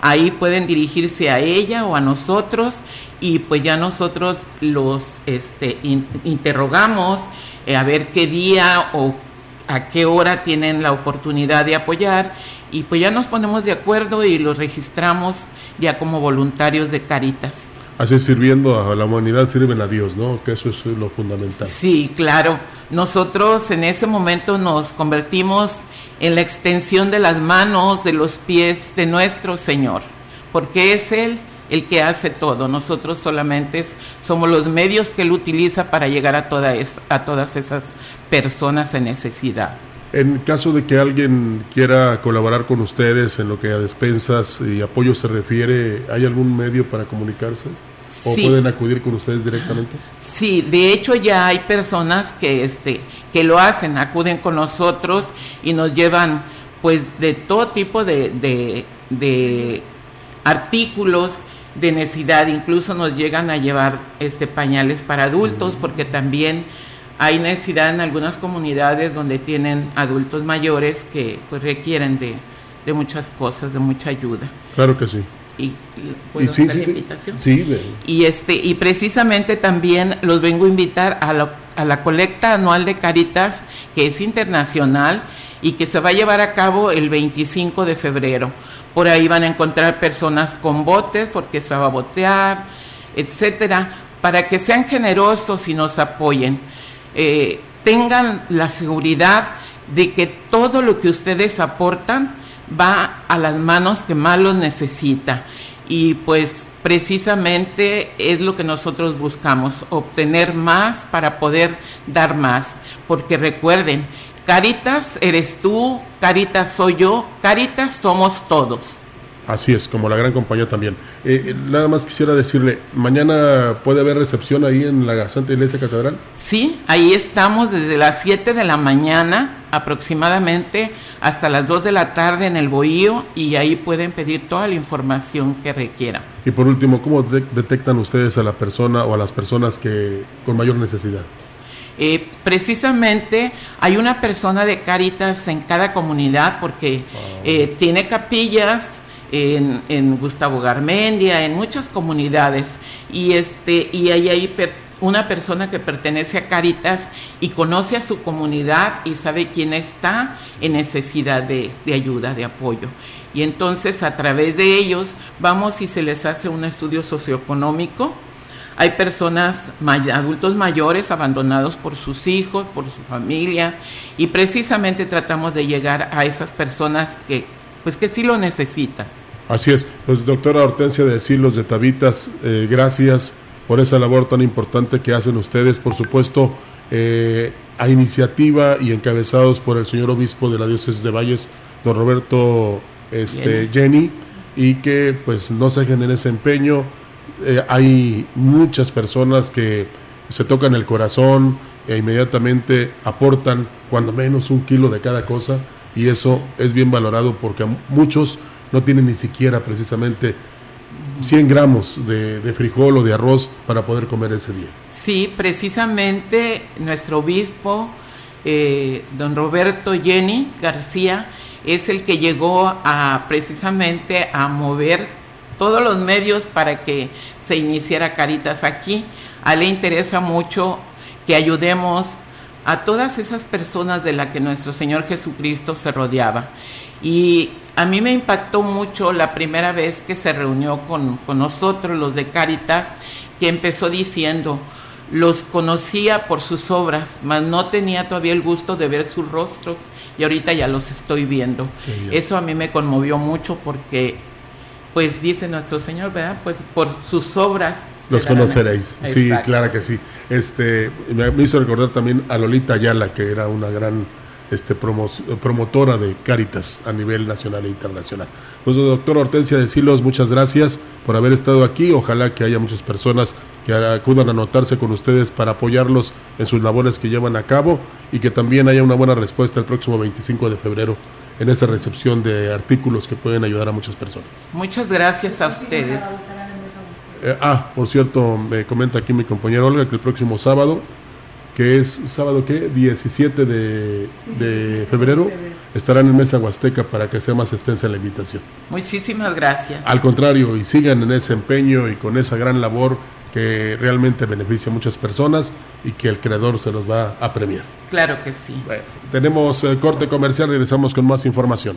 Ahí pueden dirigirse a ella o a nosotros y pues ya nosotros los este, interrogamos eh, a ver qué día o a qué hora tienen la oportunidad de apoyar y pues ya nos ponemos de acuerdo y los registramos ya como voluntarios de Caritas. Así sirviendo a la humanidad sirven a Dios, ¿no? Que eso es lo fundamental. Sí, claro. Nosotros en ese momento nos convertimos en la extensión de las manos, de los pies de nuestro Señor, porque es Él el que hace todo. Nosotros solamente somos los medios que Él utiliza para llegar a, toda a todas esas personas en necesidad. En caso de que alguien quiera colaborar con ustedes en lo que a despensas y apoyo se refiere, ¿hay algún medio para comunicarse? ¿O pueden acudir con ustedes directamente? Sí, de hecho ya hay personas que, este, que lo hacen, acuden con nosotros y nos llevan pues de todo tipo de, de, artículos de necesidad, incluso nos llegan a llevar este pañales para adultos, porque también hay necesidad en algunas comunidades donde tienen adultos mayores que pues requieren de, de muchas cosas, de mucha ayuda. Claro que sí y puedo sí, hacer invitación. Y este y precisamente también los vengo a invitar a, a la colecta anual de Caritas que es internacional y que se va a llevar a cabo el 25 de febrero. Por ahí van a encontrar personas con botes porque se va a botear, etcétera, para que sean generosos y nos apoyen. Eh, tengan la seguridad de que todo lo que ustedes aportan va a las manos que más lo necesita. Y pues precisamente es lo que nosotros buscamos, obtener más para poder dar más. Porque recuerden, Caritas eres tú, Caritas soy yo, Caritas somos todos. Así es, como la gran compañía también. Eh, eh, nada más quisiera decirle, ¿mañana puede haber recepción ahí en la Santa Iglesia Catedral? Sí, ahí estamos desde las 7 de la mañana aproximadamente hasta las 2 de la tarde en el Bohío y ahí pueden pedir toda la información que requieran. Y por último, ¿cómo detectan ustedes a la persona o a las personas que con mayor necesidad? Eh, precisamente hay una persona de Caritas en cada comunidad porque ah. tiene capillas en, Gustavo Garmendia, en muchas comunidades. Y, este, y ahí hay una persona que pertenece a Caritas y conoce a su comunidad y sabe quién está en necesidad de, ayuda, de apoyo. Y entonces a través de ellos vamos y se les hace un estudio socioeconómico. Hay personas, adultos mayores abandonados por sus hijos, por su familia, y precisamente tratamos de llegar a esas personas que, pues que sí lo necesitan. Así es, pues doctora Hortensia de Silos de Tabitas, eh, gracias por esa labor tan importante que hacen ustedes, por supuesto, eh, a iniciativa y encabezados por el señor obispo de la diócesis de Valles, don Roberto este, Jenny, y que pues no se dejen en ese empeño. Eh, hay muchas personas que se tocan el corazón e inmediatamente aportan cuando menos un kilo de cada cosa y eso es bien valorado porque muchos no tienen ni siquiera precisamente 100 gramos de, frijol o de arroz para poder comer ese día. Sí, precisamente nuestro obispo, eh, don Roberto Jenny García, es el que llegó a precisamente a mover todos los medios para que se iniciara Caritas aquí. A él le interesa mucho que ayudemos a todas esas personas de las que nuestro Señor Jesucristo se rodeaba. Y a mí me impactó mucho la primera vez que se reunió con, con nosotros, los de Caritas, que empezó diciendo, los conocía por sus obras, mas no tenía todavía el gusto de ver sus rostros y ahorita ya los estoy viendo. Eso a mí me conmovió mucho porque, pues dice nuestro Señor, ¿verdad? Pues por sus obras. Los conoceréis. Sí, claro que sí. Este, me hizo recordar también a Lolita Ayala, que era una gran este, promo- promotora de Cáritas a nivel nacional e internacional. Pues, doctor Hortensia de Silos, muchas gracias por haber estado aquí. Ojalá que haya muchas personas que acudan a anotarse con ustedes para apoyarlos en sus labores que llevan a cabo y que también haya una buena respuesta el próximo 25 de febrero en esa recepción de artículos que pueden ayudar a muchas personas. Muchas gracias a ustedes. Eh, ah, por cierto, me comenta aquí mi compañero Olga que el próximo sábado, que es sábado que 17 de, de febrero, estarán en Mesa Huasteca para que sea más extensa la invitación. Muchísimas gracias. Al contrario, y sigan en ese empeño y con esa gran labor que realmente beneficia a muchas personas y que el creador se los va a premiar. Claro que sí. Tenemos eh, corte comercial, regresamos con más información.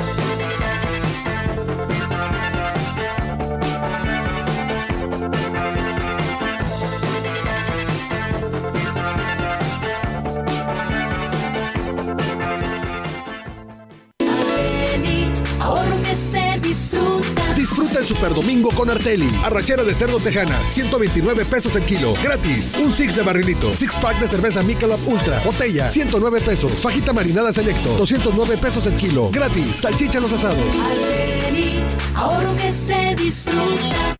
Super Domingo con Arteli. Arrachera de cerdo tejana, 129 pesos el kilo. Gratis. Un six de barrilito. Six pack de cerveza Michelob Ultra. Botella, 109 pesos. Fajita marinada selecto, 209 pesos el kilo. Gratis. Salchicha los asados. Arteli, ahorro que se disfruta.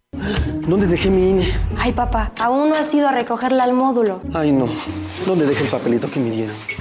¿Dónde dejé mi INE? Ay, papá, aún no has ido a recogerla al módulo. Ay, no. ¿Dónde dejé el papelito que me dieron?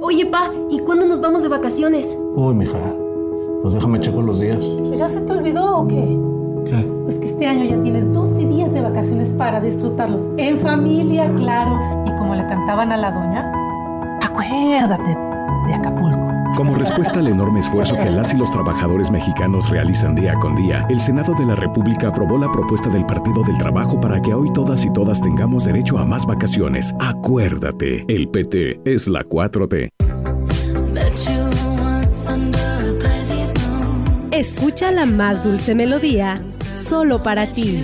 Oye, pa, ¿y cuándo nos vamos de vacaciones? Uy, mija, pues déjame checo los días. Pues ya se te olvidó o qué? ¿Qué? Pues que este año ya tienes 12 días de vacaciones para disfrutarlos en familia, claro. Y como le cantaban a la doña, acuérdate de Acapulco. Como respuesta al enorme esfuerzo que las y los trabajadores mexicanos realizan día con día, el Senado de la República aprobó la propuesta del Partido del Trabajo para que hoy todas y todas tengamos derecho a más vacaciones. Acuérdate, el PT es la 4T. Escucha la más dulce melodía solo para ti.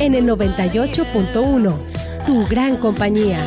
En el 98.1, tu gran compañía.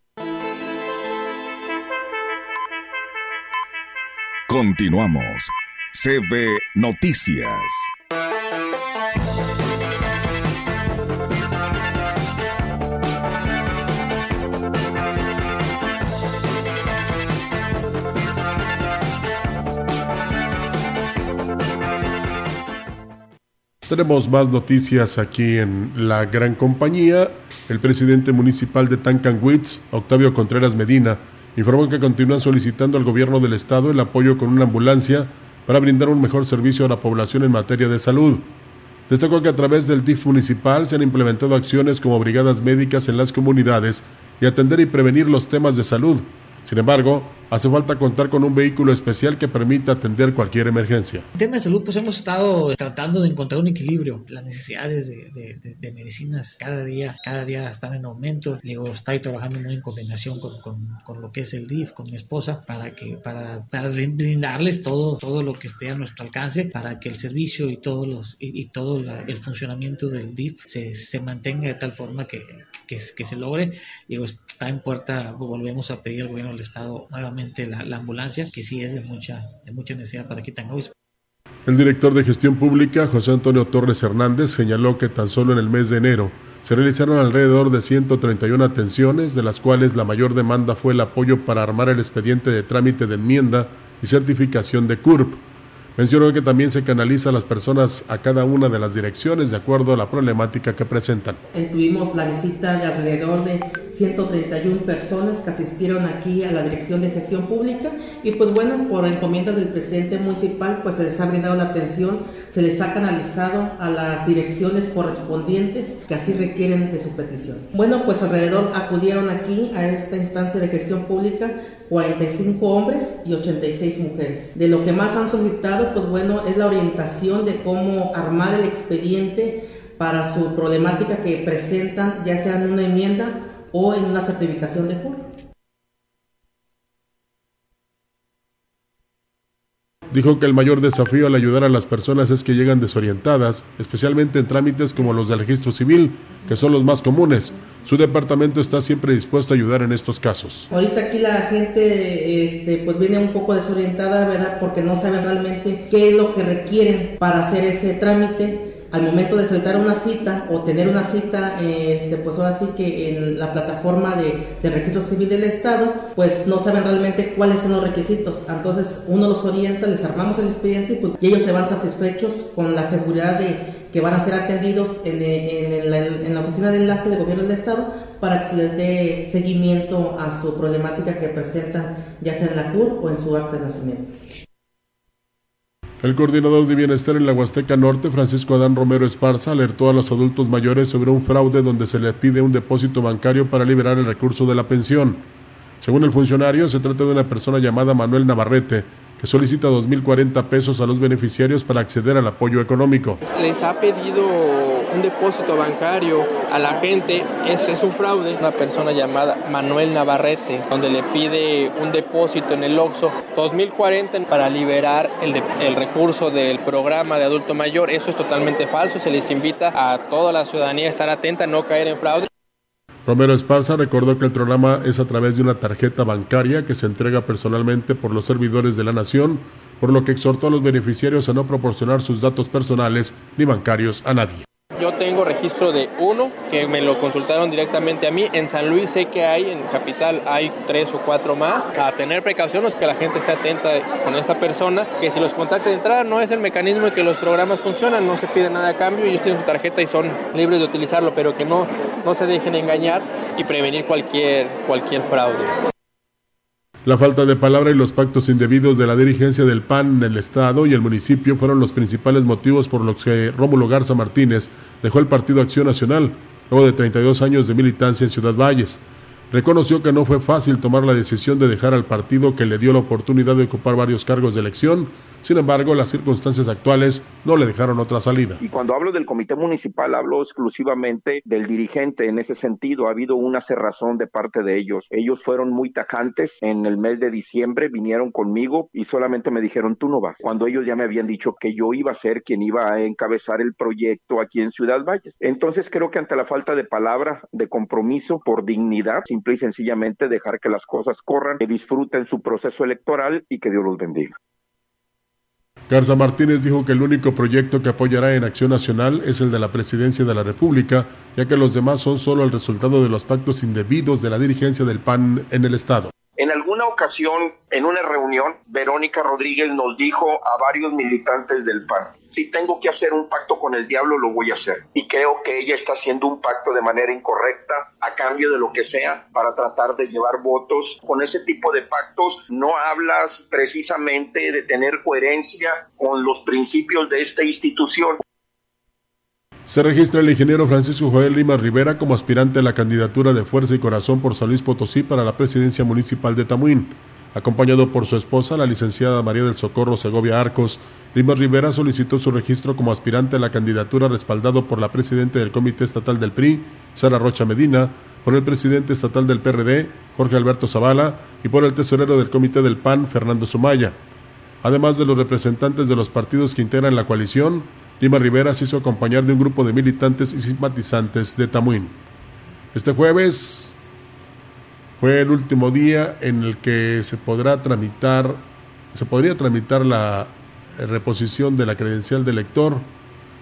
Continuamos. CB Noticias. Tenemos más noticias aquí en la gran compañía. El presidente municipal de Tancanwitz, Octavio Contreras Medina, informó que continúan solicitando al gobierno del estado el apoyo con una ambulancia para brindar un mejor servicio a la población en materia de salud. Destacó que a través del DIF municipal se han implementado acciones como brigadas médicas en las comunidades y atender y prevenir los temas de salud. Sin embargo, hace falta contar con un vehículo especial que permita atender cualquier emergencia. En tema de salud, pues hemos estado tratando de encontrar un equilibrio. Las necesidades de, de, de medicinas cada día, cada día están en aumento. Digo, estoy trabajando muy en coordinación con, con, con, lo que es el DIF, con mi esposa, para que para, para brindarles todo, todo lo que esté a nuestro alcance, para que el servicio y todos los y, y todo la, el funcionamiento del DIF se, se mantenga de tal forma que, que, que, se logre. Digo, está en puerta, volvemos a pedir al gobierno del estado nuevamente la, la, ambulancia, que sí es de mucha, de mucha necesidad para Quitangois. El director de gestión pública, José Antonio Torres Hernández, señaló que tan solo en el mes de enero se realizaron alrededor de 131 atenciones, de las cuales la mayor demanda fue el apoyo para armar el expediente de trámite de enmienda y certificación de CURP. Mencionó que también se canaliza a las personas a cada una de las direcciones de acuerdo a la problemática que presentan. Tuvimos la visita de alrededor de 131 personas que asistieron aquí a la Dirección de Gestión Pública y pues bueno, por encomienda del presidente municipal pues se les ha brindado la atención, se les ha canalizado a las direcciones correspondientes que así requieren de su petición. Bueno, pues alrededor acudieron aquí a esta instancia de gestión pública 45 hombres y 86 mujeres. De lo que más han solicitado, pues bueno, es la orientación de cómo armar el expediente para su problemática que presentan, ya sea en una enmienda o en una certificación de CUR. Dijo que el mayor desafío al ayudar a las personas es que llegan desorientadas, especialmente en trámites como los del registro civil, que son los más comunes. Su departamento está siempre dispuesto a ayudar en estos casos. Ahorita aquí la gente este, pues viene un poco desorientada, ¿verdad? Porque no saben realmente qué es lo que requieren para hacer ese trámite al momento de solicitar una cita o tener una cita, este, pues ahora sí que en la plataforma de, de, registro civil del Estado, pues no saben realmente cuáles son los requisitos. Entonces uno los orienta, les armamos el expediente y, pues, ellos se van satisfechos con la seguridad de que van a ser atendidos en, en, la, oficina de enlace del gobierno del Estado para que se les dé seguimiento a su problemática que presentan, ya sea en la CUR o en su acta de nacimiento. El coordinador de bienestar en la Huasteca Norte, Francisco Adán Romero Esparza, alertó a los adultos mayores sobre un fraude donde se les pide un depósito bancario para liberar el recurso de la pensión. Según el funcionario, se trata de una persona llamada Manuel Navarrete, que solicita 2.040 pesos a los beneficiarios para acceder al apoyo económico. Les ha pedido un depósito bancario a la gente, es, es un fraude. Una persona llamada Manuel Navarrete, donde le pide un depósito en el OXO, 2.040 para liberar el, el recurso del programa de adulto mayor. Eso es totalmente falso. Se les invita a toda la ciudadanía a estar atenta, no caer en fraude. Romero Esparza recordó que el programa es a través de una tarjeta bancaria que se entrega personalmente por los servidores de la nación, por lo que exhortó a los beneficiarios a no proporcionar sus datos personales ni bancarios a nadie. Yo tengo registro de uno que me lo consultaron directamente a mí. En San Luis sé que hay, en Capital hay tres o cuatro más. A tener precauciones, que la gente esté atenta con esta persona, que si los contacta de entrada no es el mecanismo en que los programas funcionan, no se pide nada a cambio, ellos tienen su tarjeta y son libres de utilizarlo, pero que no, no se dejen engañar y prevenir cualquier, cualquier fraude. La falta de palabra y los pactos indebidos de la dirigencia del PAN en el Estado y el municipio fueron los principales motivos por los que Rómulo Garza Martínez dejó el Partido Acción Nacional, luego de 32 años de militancia en Ciudad Valles. Reconoció que no fue fácil tomar la decisión de dejar al partido que le dio la oportunidad de ocupar varios cargos de elección sin embargo, las circunstancias actuales no le dejaron otra salida. Y cuando hablo del comité municipal, hablo exclusivamente del dirigente. En ese sentido, ha habido una cerrazón de parte de ellos. Ellos fueron muy tajantes. En el mes de diciembre vinieron conmigo y solamente me dijeron, tú no vas. Cuando ellos ya me habían dicho que yo iba a ser quien iba a encabezar el proyecto aquí en Ciudad Valles. Entonces creo que ante la falta de palabra, de compromiso, por dignidad, simple y sencillamente dejar que las cosas corran, que disfruten su proceso electoral y que Dios los bendiga. Garza Martínez dijo que el único proyecto que apoyará en Acción Nacional es el de la Presidencia de la República, ya que los demás son solo el resultado de los pactos indebidos de la dirigencia del PAN en el Estado. En alguna ocasión, en una reunión, Verónica Rodríguez nos dijo a varios militantes del PAN, si tengo que hacer un pacto con el diablo, lo voy a hacer. Y creo que ella está haciendo un pacto de manera incorrecta a cambio de lo que sea para tratar de llevar votos. Con ese tipo de pactos no hablas precisamente de tener coherencia con los principios de esta institución. Se registra el ingeniero Francisco Joel Lima Rivera como aspirante a la candidatura de Fuerza y Corazón por San Luis Potosí para la presidencia municipal de Tamuín. Acompañado por su esposa, la licenciada María del Socorro Segovia Arcos, Lima Rivera solicitó su registro como aspirante a la candidatura respaldado por la presidenta del Comité Estatal del PRI, Sara Rocha Medina, por el presidente estatal del PRD, Jorge Alberto Zavala, y por el tesorero del Comité del PAN, Fernando Sumaya. Además de los representantes de los partidos que integran la coalición, Lima Rivera se hizo acompañar de un grupo de militantes y simpatizantes de Tamuín. Este jueves fue el último día en el que se podrá tramitar, se podría tramitar la reposición de la credencial de elector.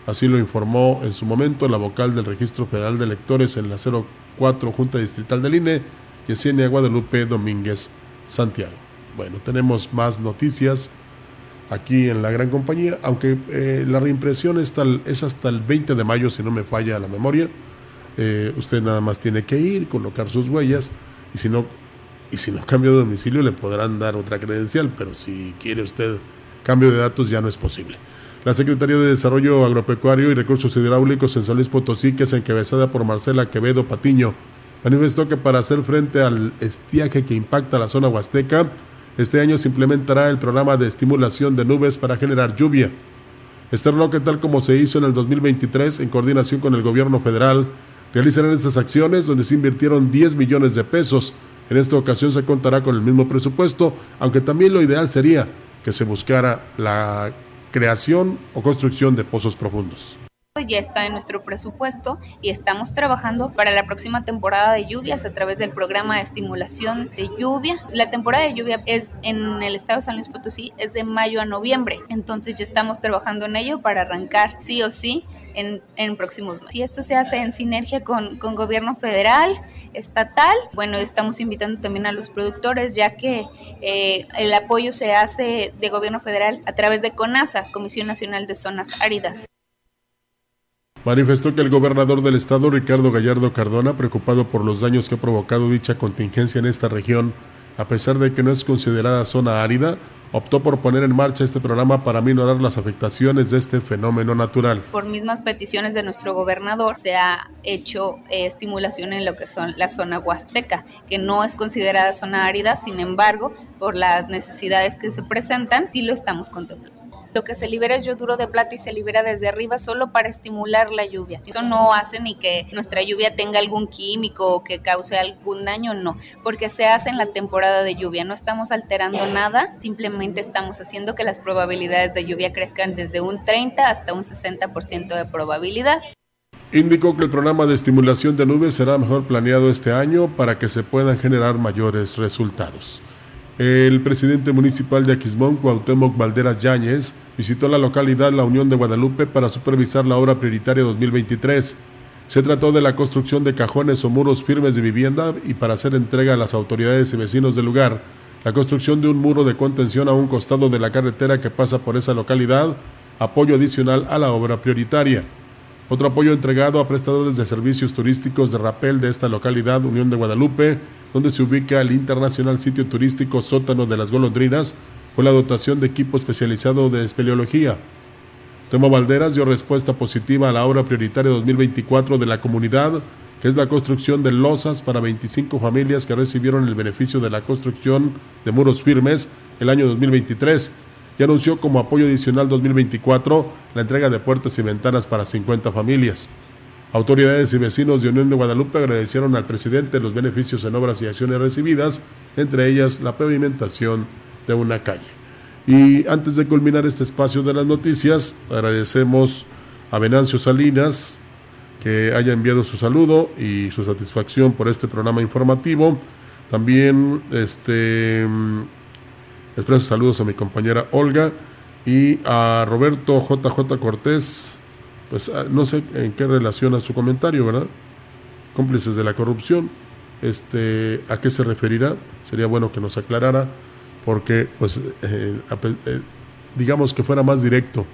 Así lo informó en su momento la vocal del Registro Federal de Electores en la 04 Junta Distrital del INE, Yesenia Guadalupe Domínguez Santiago. Bueno, tenemos más noticias aquí en la gran compañía, aunque eh, la reimpresión es, es, hasta el 20 de mayo, si no me falla la memoria. Eh, usted nada más tiene que ir, colocar sus huellas, y si no, y si no cambia de domicilio le podrán dar otra credencial, pero si quiere usted cambio de datos ya no es posible. La Secretaría de Desarrollo Agropecuario y Recursos Hidráulicos en San Luis Potosí, que es encabezada por Marcela Quevedo Patiño, manifestó que para hacer frente al estiaje que impacta la zona huasteca, este año se implementará el programa de estimulación de nubes para generar lluvia. Externó que tal como se hizo en el 2023 en coordinación con el gobierno federal, realizarán estas acciones donde se invirtieron 10 millones de pesos. En esta ocasión se contará con el mismo presupuesto, aunque también lo ideal sería que se buscara la creación o construcción de pozos profundos ya está en nuestro presupuesto y estamos trabajando para la próxima temporada de lluvias a través del programa de estimulación de lluvia. La temporada de lluvia es en el estado de San Luis Potosí es de mayo a noviembre, entonces ya estamos trabajando en ello para arrancar sí o sí en, próximos meses. Y esto se hace en sinergia con, con, gobierno federal, estatal. Bueno, estamos invitando también a los productores, ya que eh, el apoyo se hace de gobierno federal a través de CONASA, Comisión Nacional de Zonas Áridas. Manifestó que el gobernador del estado, Ricardo Gallardo Cardona, preocupado por los daños que ha provocado dicha contingencia en esta región, a pesar de que no es considerada zona árida, optó por poner en marcha este programa para minorar las afectaciones de este fenómeno natural. Por mismas peticiones de nuestro gobernador se ha hecho eh, estimulación en lo que son la zona huasteca, que no es considerada zona árida, sin embargo, por las necesidades que se presentan, sí lo estamos contemplando lo que se libera es yoduro de plata y se libera desde arriba solo para estimular la lluvia. Eso no hace ni que nuestra lluvia tenga algún químico o que cause algún daño, no, porque se hace en la temporada de lluvia. No estamos alterando nada, simplemente estamos haciendo que las probabilidades de lluvia crezcan desde un 30 hasta un 60% de probabilidad. Indicó que el programa de estimulación de nubes será mejor planeado este año para que se puedan generar mayores resultados. El presidente municipal de Aquismón, Cuauhtémoc Valderas Yáñez, visitó la localidad La Unión de Guadalupe para supervisar la obra prioritaria 2023. Se trató de la construcción de cajones o muros firmes de vivienda y para hacer entrega a las autoridades y vecinos del lugar, la construcción de un muro de contención a un costado de la carretera que pasa por esa localidad, apoyo adicional a la obra prioritaria. Otro apoyo entregado a prestadores de servicios turísticos de rapel de esta localidad, Unión de Guadalupe, donde se ubica el internacional sitio turístico Sótano de las Golondrinas, con la dotación de equipo especializado de espeleología. Temo Valderas dio respuesta positiva a la obra prioritaria 2024 de la comunidad, que es la construcción de losas para 25 familias que recibieron el beneficio de la construcción de muros firmes el año 2023 y anunció como apoyo adicional 2024 la entrega de puertas y ventanas para 50 familias. Autoridades y vecinos de Unión de Guadalupe agradecieron al presidente los beneficios en obras y acciones recibidas, entre ellas la pavimentación de una calle. Y antes de culminar este espacio de las noticias, agradecemos a Venancio Salinas que haya enviado su saludo y su satisfacción por este programa informativo. También este, expreso saludos a mi compañera Olga y a Roberto JJ Cortés pues ah, no sé en qué relaciona su comentario, ¿verdad? Cómplices de la corrupción, este, ¿a qué se referirá? Sería bueno que nos aclarara, porque pues eh, eh, digamos que fuera más directo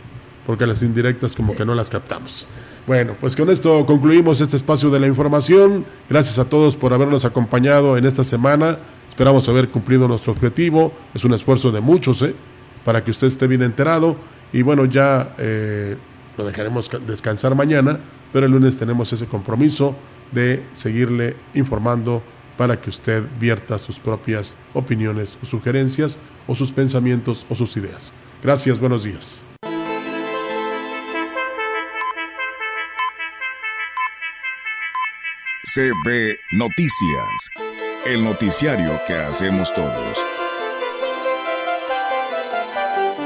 porque las indirectas como que no las captamos. Bueno, pues con esto concluimos este espacio de la información. Gracias a todos por habernos acompañado en esta semana. Esperamos haber cumplido nuestro objetivo. Es un esfuerzo de muchos, ¿eh? Para que usted esté bien enterado. Y bueno, ya eh, lo dejaremos descansar mañana, pero el lunes tenemos ese compromiso de seguirle informando para que usted vierta sus propias opiniones o sugerencias o sus pensamientos o sus ideas. Gracias, buenos días. CB Noticias, el noticiario que hacemos todos.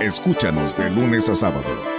Escúchanos de lunes a sábado.